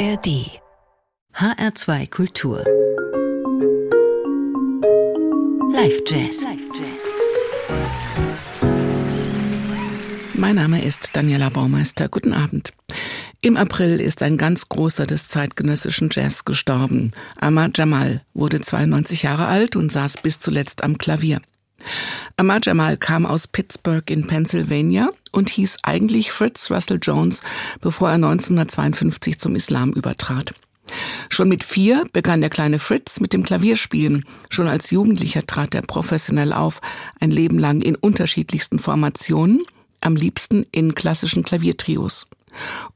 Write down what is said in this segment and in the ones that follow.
ARD HR2 Kultur Live Jazz Mein Name ist Daniela Baumeister. Guten Abend. Im April ist ein ganz großer des zeitgenössischen Jazz gestorben. Ahmad Jamal wurde 92 Jahre alt und saß bis zuletzt am Klavier. Ahmad Jamal kam aus Pittsburgh in Pennsylvania und hieß eigentlich Fritz Russell Jones, bevor er 1952 zum Islam übertrat. Schon mit vier begann der kleine Fritz mit dem Klavierspielen. Schon als Jugendlicher trat er professionell auf, ein Leben lang in unterschiedlichsten Formationen, am liebsten in klassischen Klaviertrios.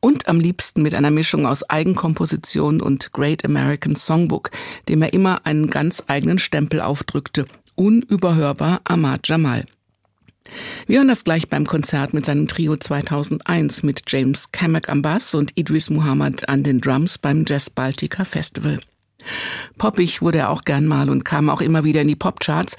Und am liebsten mit einer Mischung aus Eigenkomposition und Great American Songbook, dem er immer einen ganz eigenen Stempel aufdrückte. Unüberhörbar Ahmad Jamal. Wir hören das gleich beim Konzert mit seinem Trio 2001 mit James Kamek am Bass und Idris Muhammad an den Drums beim Jazz Baltica Festival. Poppig wurde er auch gern mal und kam auch immer wieder in die Popcharts,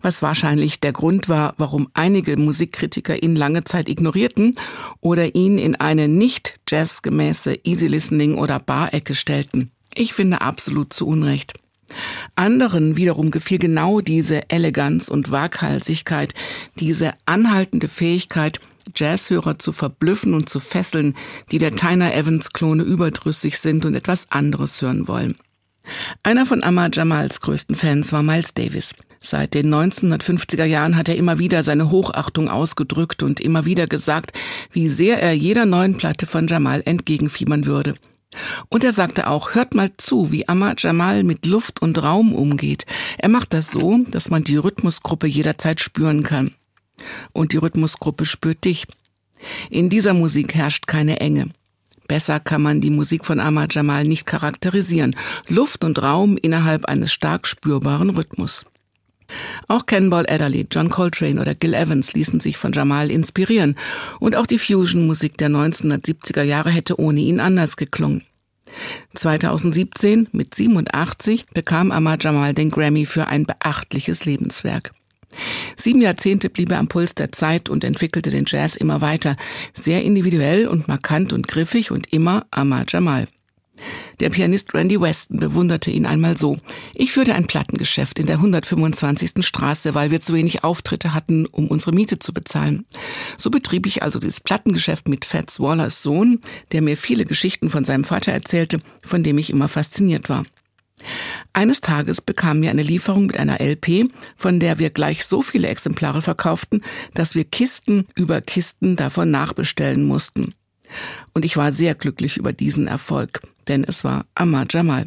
was wahrscheinlich der Grund war, warum einige Musikkritiker ihn lange Zeit ignorierten oder ihn in eine nicht jazzgemäße Easy Listening oder Bar-Ecke stellten. Ich finde absolut zu Unrecht. Anderen wiederum gefiel genau diese Eleganz und Waghalsigkeit, diese anhaltende Fähigkeit, Jazzhörer zu verblüffen und zu fesseln, die der Tyner Evans Klone überdrüssig sind und etwas anderes hören wollen. Einer von Ahmad Jamals größten Fans war Miles Davis. Seit den 1950er Jahren hat er immer wieder seine Hochachtung ausgedrückt und immer wieder gesagt, wie sehr er jeder neuen Platte von Jamal entgegenfiebern würde. Und er sagte auch, hört mal zu, wie Ahmad Jamal mit Luft und Raum umgeht. Er macht das so, dass man die Rhythmusgruppe jederzeit spüren kann. Und die Rhythmusgruppe spürt dich. In dieser Musik herrscht keine Enge. Besser kann man die Musik von Ahmad Jamal nicht charakterisieren. Luft und Raum innerhalb eines stark spürbaren Rhythmus. Auch Cannonball Adderley, John Coltrane oder Gil Evans ließen sich von Jamal inspirieren und auch die Fusion-Musik der 1970er Jahre hätte ohne ihn anders geklungen. 2017 mit 87 bekam Ahmad Jamal den Grammy für ein beachtliches Lebenswerk. Sieben Jahrzehnte blieb er am Puls der Zeit und entwickelte den Jazz immer weiter, sehr individuell und markant und griffig und immer Ahmad Jamal. Der Pianist Randy Weston bewunderte ihn einmal so. Ich führte ein Plattengeschäft in der 125. Straße, weil wir zu wenig Auftritte hatten, um unsere Miete zu bezahlen. So betrieb ich also dieses Plattengeschäft mit Fats Wallers Sohn, der mir viele Geschichten von seinem Vater erzählte, von dem ich immer fasziniert war. Eines Tages bekamen wir eine Lieferung mit einer LP, von der wir gleich so viele Exemplare verkauften, dass wir Kisten über Kisten davon nachbestellen mussten. Und ich war sehr glücklich über diesen Erfolg, denn es war Ahmad Jamal.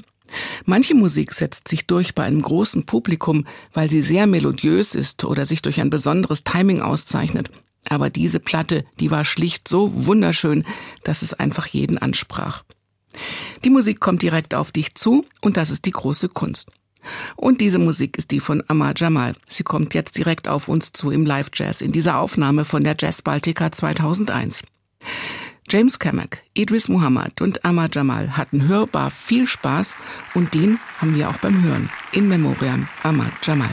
Manche Musik setzt sich durch bei einem großen Publikum, weil sie sehr melodiös ist oder sich durch ein besonderes Timing auszeichnet. Aber diese Platte, die war schlicht so wunderschön, dass es einfach jeden ansprach. Die Musik kommt direkt auf dich zu und das ist die große Kunst. Und diese Musik ist die von Ahmad Jamal. Sie kommt jetzt direkt auf uns zu im Live Jazz in dieser Aufnahme von der Jazz Baltica 2001. James Kamak, Idris Muhammad und Ahmad Jamal hatten hörbar viel Spaß und den haben wir auch beim Hören. In Memoriam Ahmad Jamal.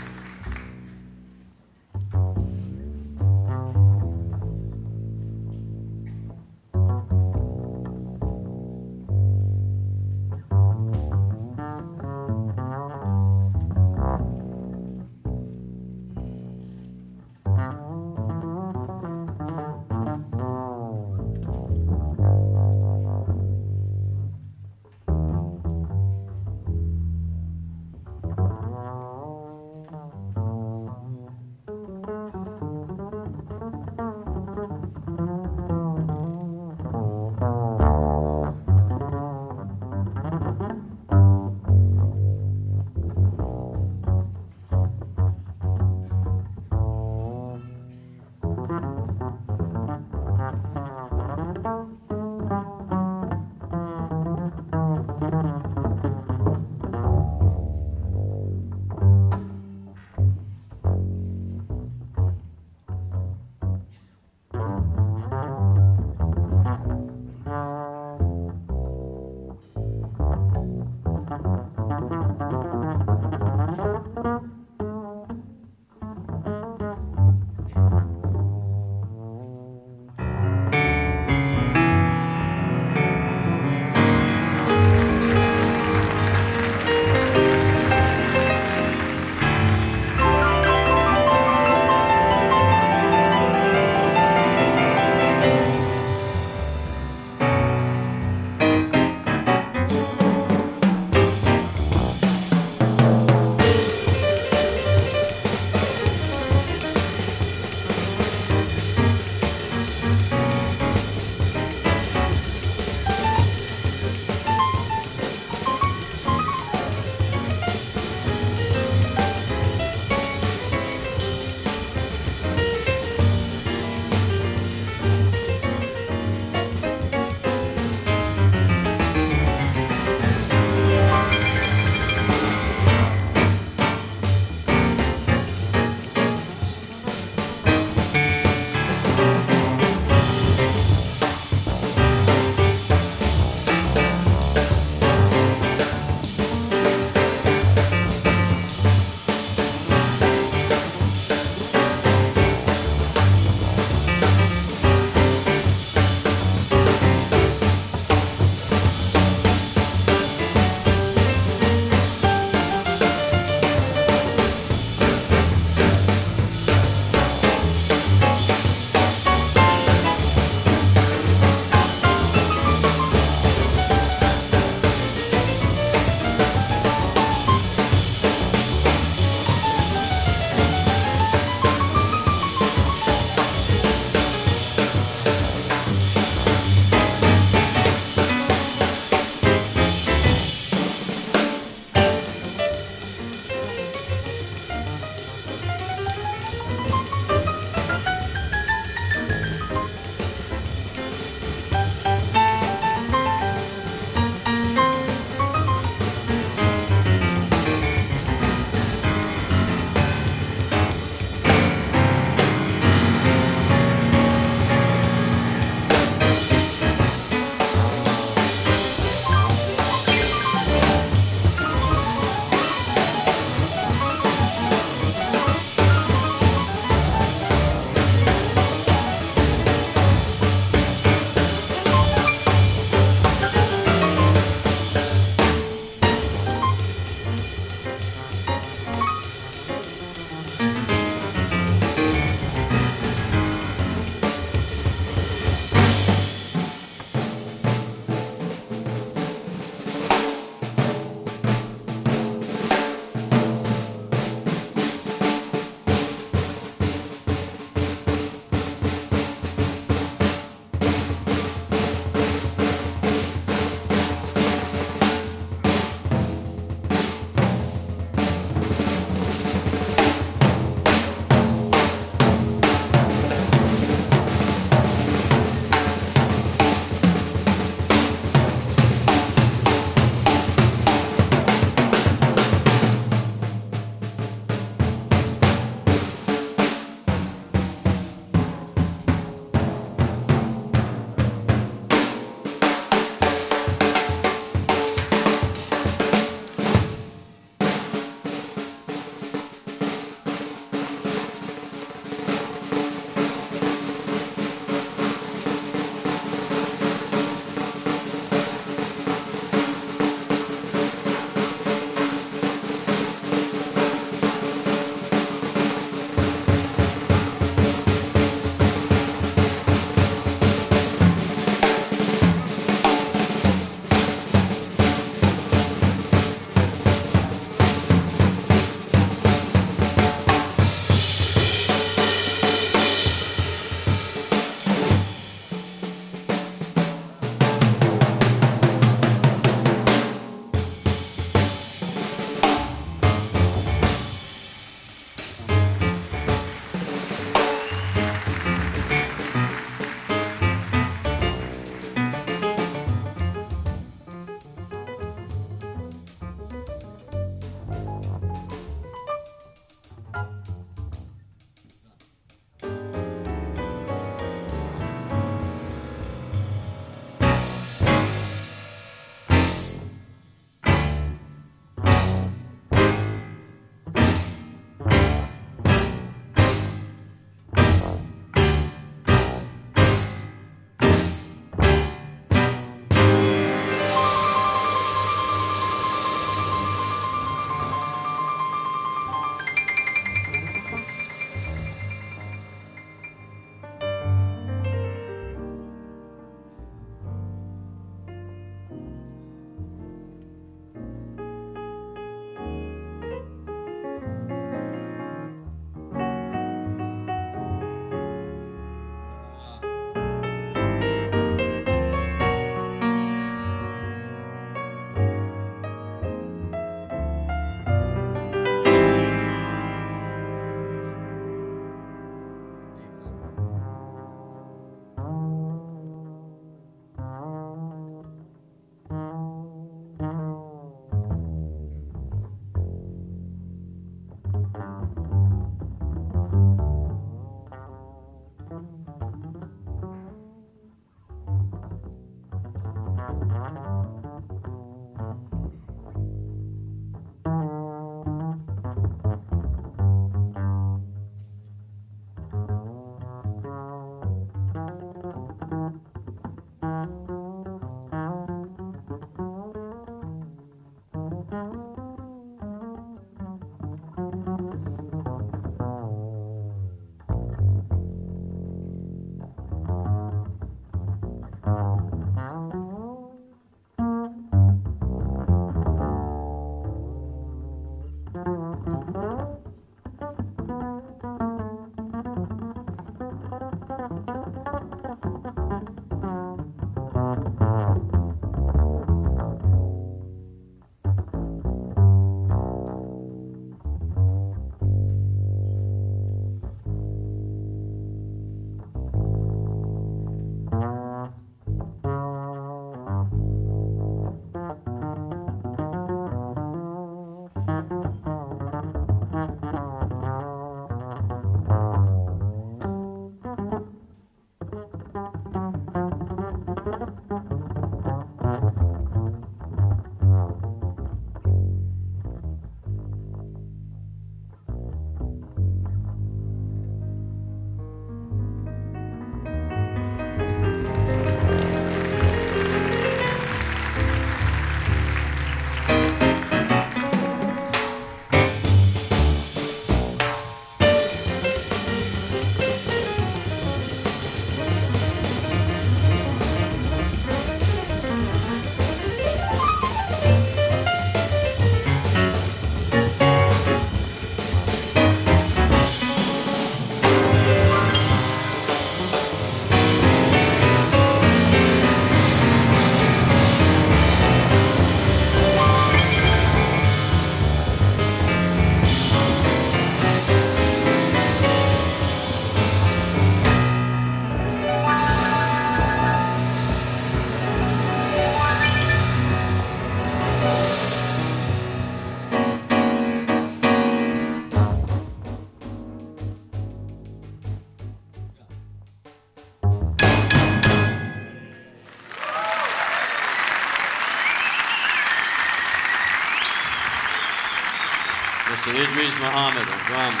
Muhammad on drums.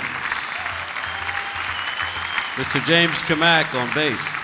Mr. James Kamak on bass.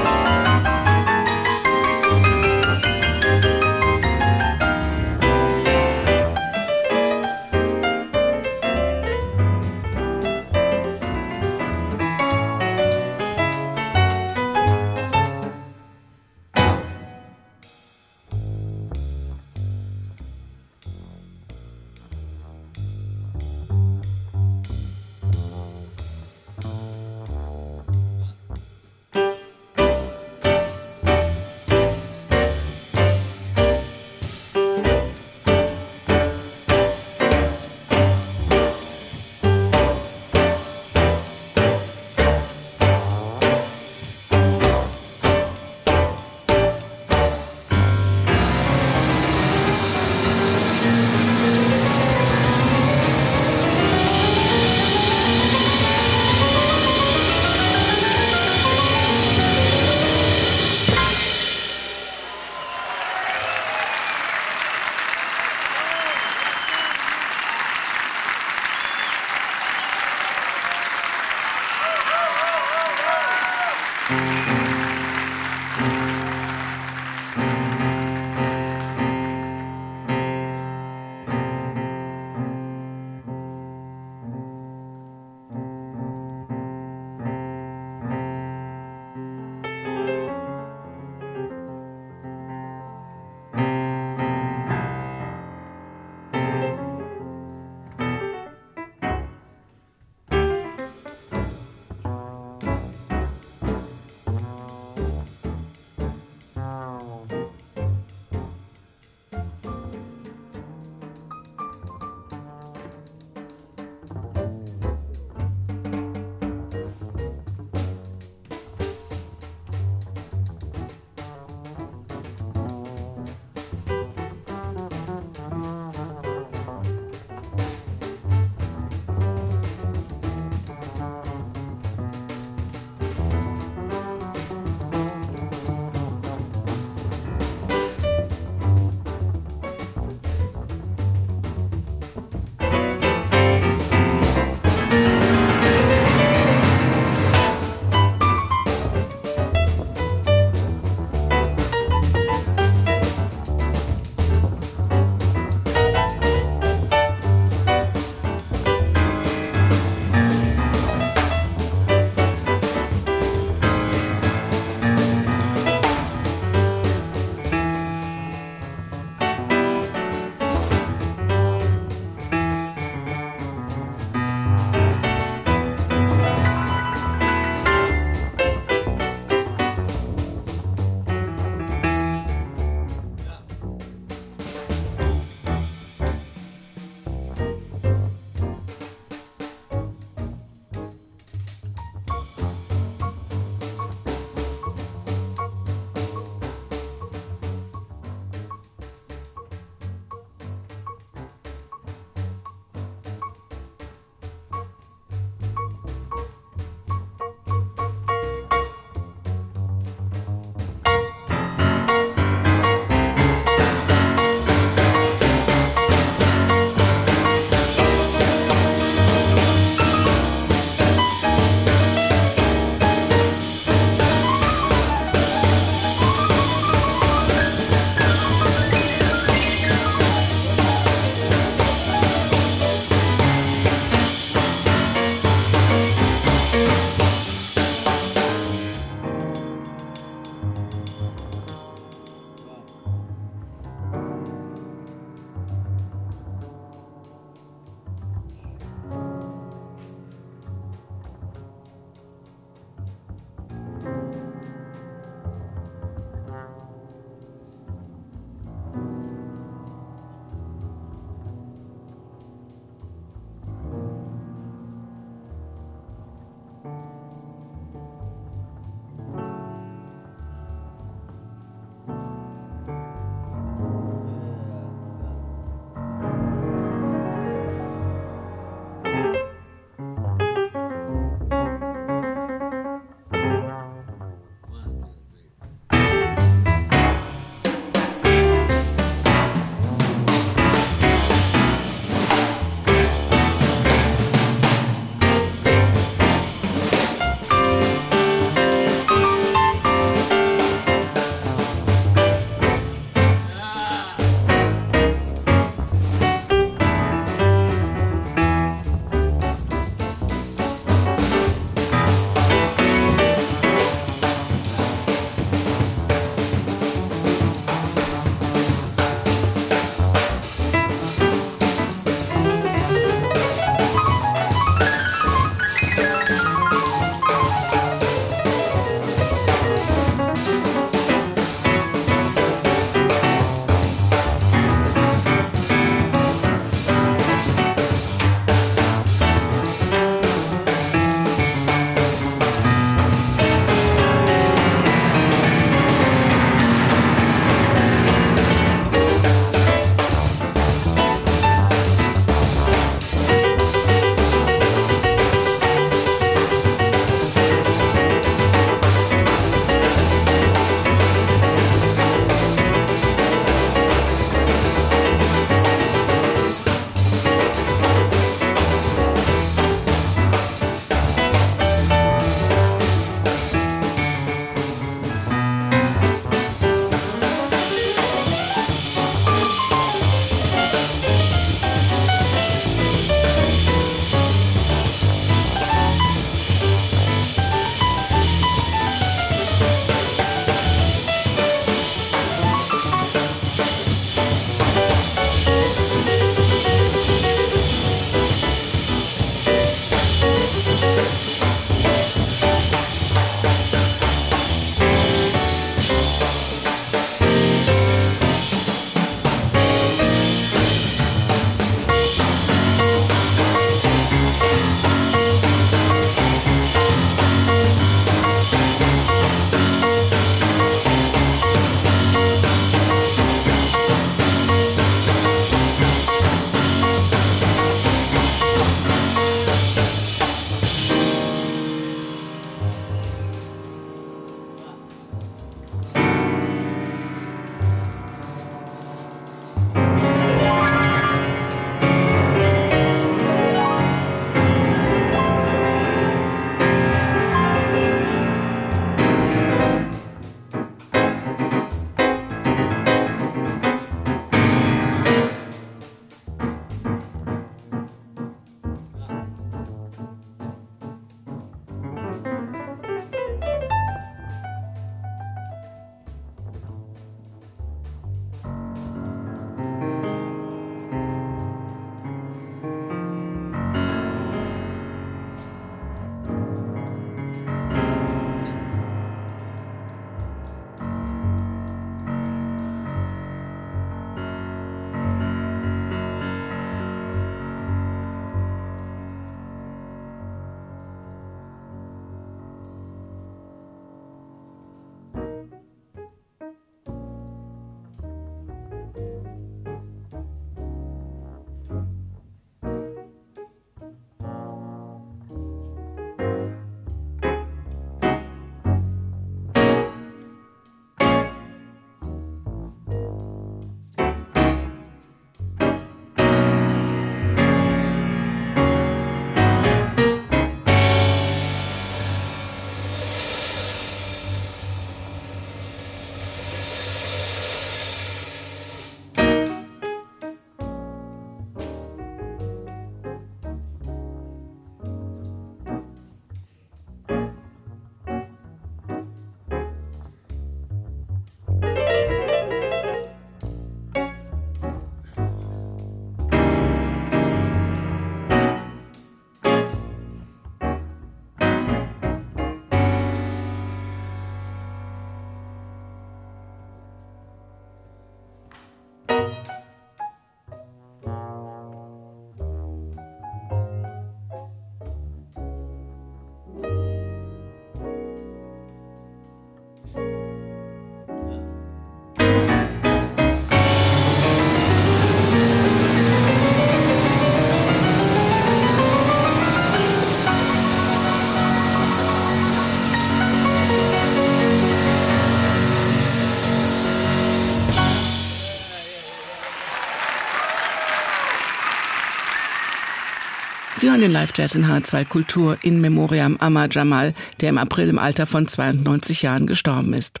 Sie hören den Live-Jazz in H2 Kultur in Memoriam Ahmad Jamal, der im April im Alter von 92 Jahren gestorben ist.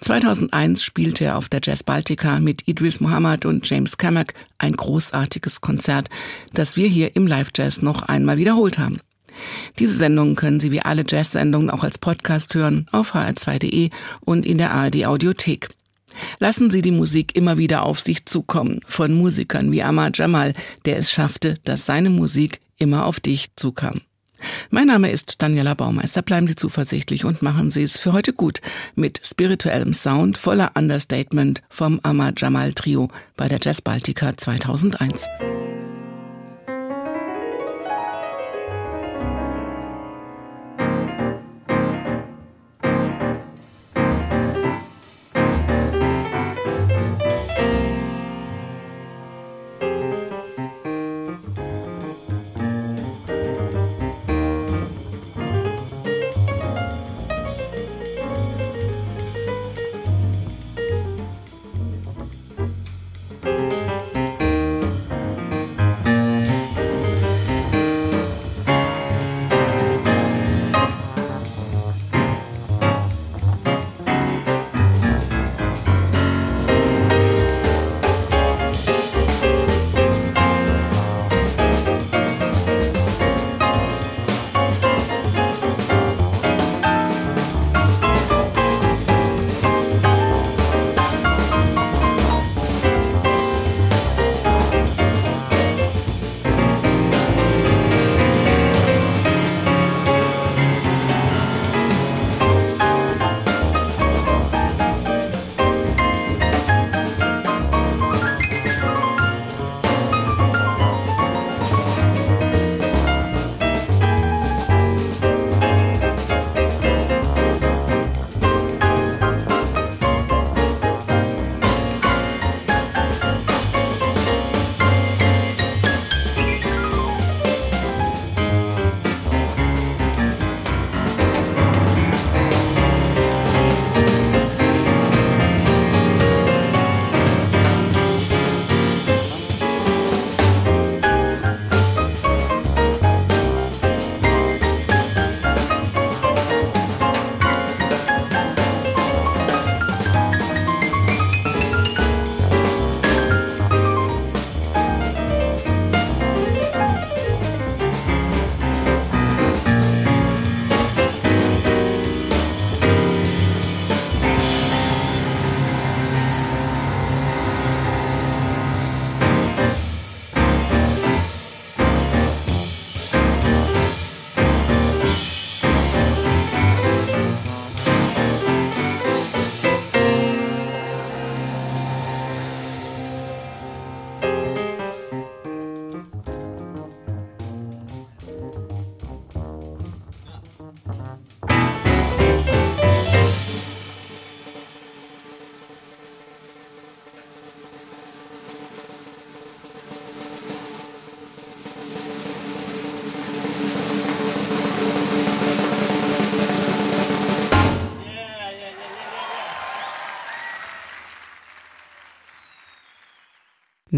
2001 spielte er auf der Jazz Baltica mit Idris Muhammad und James Kamak ein großartiges Konzert, das wir hier im Live-Jazz noch einmal wiederholt haben. Diese Sendung können Sie wie alle Jazz-Sendungen auch als Podcast hören auf hr2.de und in der ARD Audiothek. Lassen Sie die Musik immer wieder auf sich zukommen von Musikern wie Ahmad Jamal, der es schaffte, dass seine Musik immer auf dich zukam. Mein Name ist Daniela Baumeister. Bleiben Sie zuversichtlich und machen Sie es für heute gut mit spirituellem Sound voller Understatement vom Ahmad Jamal Trio bei der Jazz Baltica 2001.